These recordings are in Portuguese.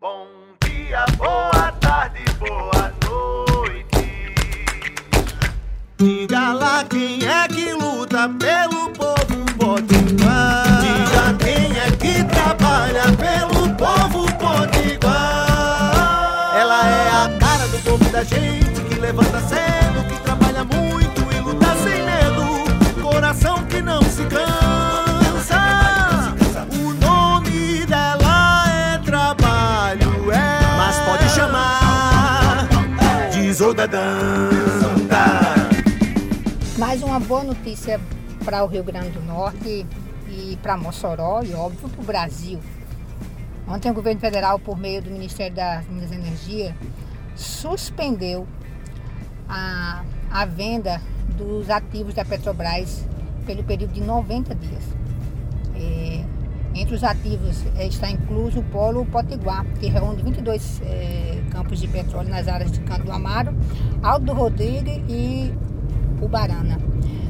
Bom dia, boa tarde, boa noite. Diga lá quem é que luta pelo povo potiguar. Diga quem é que trabalha pelo povo potiguar. Ela é a cara do povo da gente que levanta cedo, que trabalha muito e luta sem medo. Coração que não se cansa. De Zodadanta. Mais uma boa notícia para o Rio Grande do Norte e para Mossoró e, óbvio, para o Brasil. Ontem o governo federal, por meio do Ministério das Minas e Energia, suspendeu a, a venda dos ativos da Petrobras pelo período de 90 dias. É, entre os ativos é, está incluso o Polo Potiguar, que reúne 22 é, campos de petróleo nas áreas de Canto do Amaro, Alto do Rodrigues e Ubarana.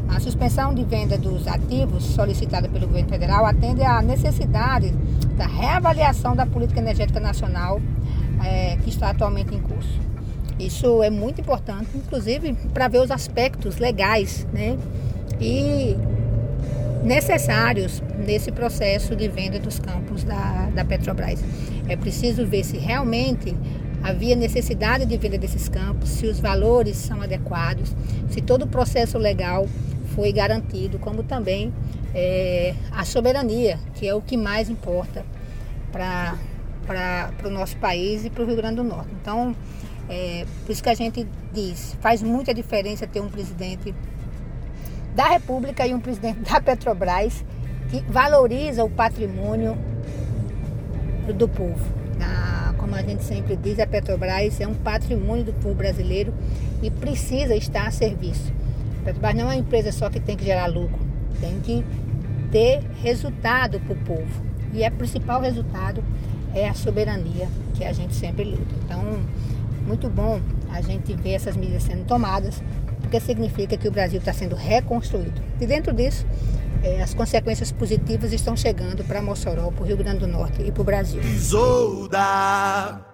A suspensão de venda dos ativos solicitada pelo governo federal atende à necessidade da reavaliação da política energética nacional é, que está atualmente em curso. Isso é muito importante, inclusive para ver os aspectos legais né, e necessários nesse processo de venda dos campos da, da Petrobras. É preciso ver se realmente havia necessidade de venda desses campos, se os valores são adequados, se todo o processo legal foi garantido, como também é, a soberania, que é o que mais importa para o nosso país e para o Rio Grande do Norte. Então, é, por isso que a gente diz, faz muita diferença ter um presidente da República e um presidente da Petrobras que valoriza o patrimônio do povo. A, como a gente sempre diz, a Petrobras é um patrimônio do povo brasileiro e precisa estar a serviço. A Petrobras não é uma empresa só que tem que gerar lucro, tem que ter resultado para o povo. E o principal resultado é a soberania que a gente sempre luta. Então, muito bom a gente ver essas medidas sendo tomadas, porque significa que o Brasil está sendo reconstruído. E dentro disso, é, as consequências positivas estão chegando para Mossoró, para o Rio Grande do Norte e para o Brasil. Isolda.